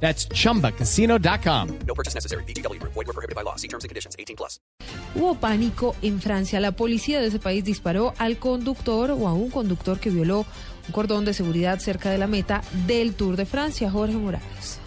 That's chumbacasino.com. No purchase necessary. BGW. Void were prohibited by law. See terms and conditions. 18 plus. Hubo pánico en Francia. La policía de ese país disparó al conductor o a un conductor que violó un cordón de seguridad cerca de la meta del Tour de Francia. Jorge Morales.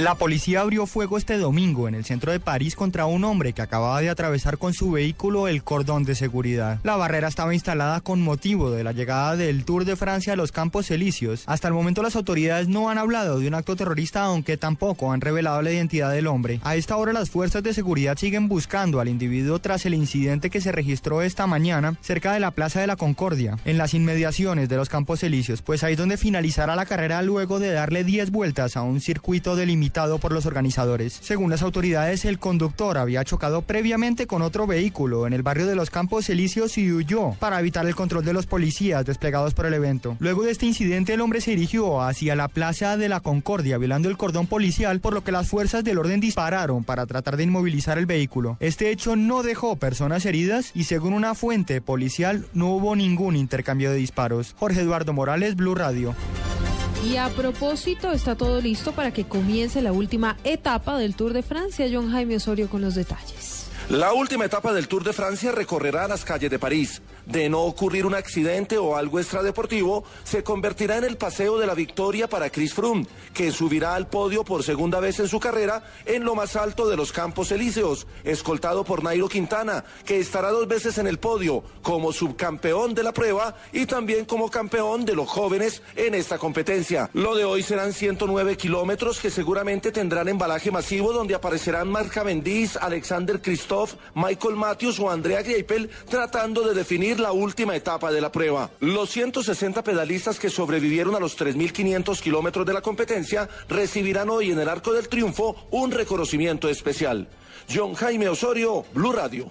La policía abrió fuego este domingo en el centro de París contra un hombre que acababa de atravesar con su vehículo el cordón de seguridad. La barrera estaba instalada con motivo de la llegada del Tour de Francia a los Campos Elíseos. Hasta el momento las autoridades no han hablado de un acto terrorista, aunque tampoco han revelado la identidad del hombre. A esta hora las fuerzas de seguridad siguen buscando al individuo tras el incidente que se registró esta mañana cerca de la Plaza de la Concordia, en las inmediaciones de los Campos Elíseos, pues ahí es donde finalizará la carrera luego de darle 10 vueltas a un circuito delimitado por los organizadores. Según las autoridades, el conductor había chocado previamente con otro vehículo en el barrio de los Campos Elíseos y huyó para evitar el control de los policías desplegados por el evento. Luego de este incidente, el hombre se dirigió hacia la Plaza de la Concordia, violando el cordón policial, por lo que las fuerzas del orden dispararon para tratar de inmovilizar el vehículo. Este hecho no dejó personas heridas y según una fuente policial no hubo ningún intercambio de disparos. Jorge Eduardo Morales, Blue Radio. Y a propósito, está todo listo para que comience la última etapa del Tour de Francia. John Jaime Osorio con los detalles. La última etapa del Tour de Francia recorrerá las calles de París. De no ocurrir un accidente o algo extradeportivo, se convertirá en el paseo de la victoria para Chris Froome, que subirá al podio por segunda vez en su carrera en lo más alto de los Campos Elíseos, escoltado por Nairo Quintana, que estará dos veces en el podio como subcampeón de la prueba y también como campeón de los jóvenes en esta competencia. Lo de hoy serán 109 kilómetros que seguramente tendrán embalaje masivo donde aparecerán Marc Cavendish, Alexander Michael Matthews o Andrea Greipel tratando de definir la última etapa de la prueba. Los 160 pedalistas que sobrevivieron a los 3.500 kilómetros de la competencia recibirán hoy en el Arco del Triunfo un reconocimiento especial. John Jaime Osorio, Blue Radio.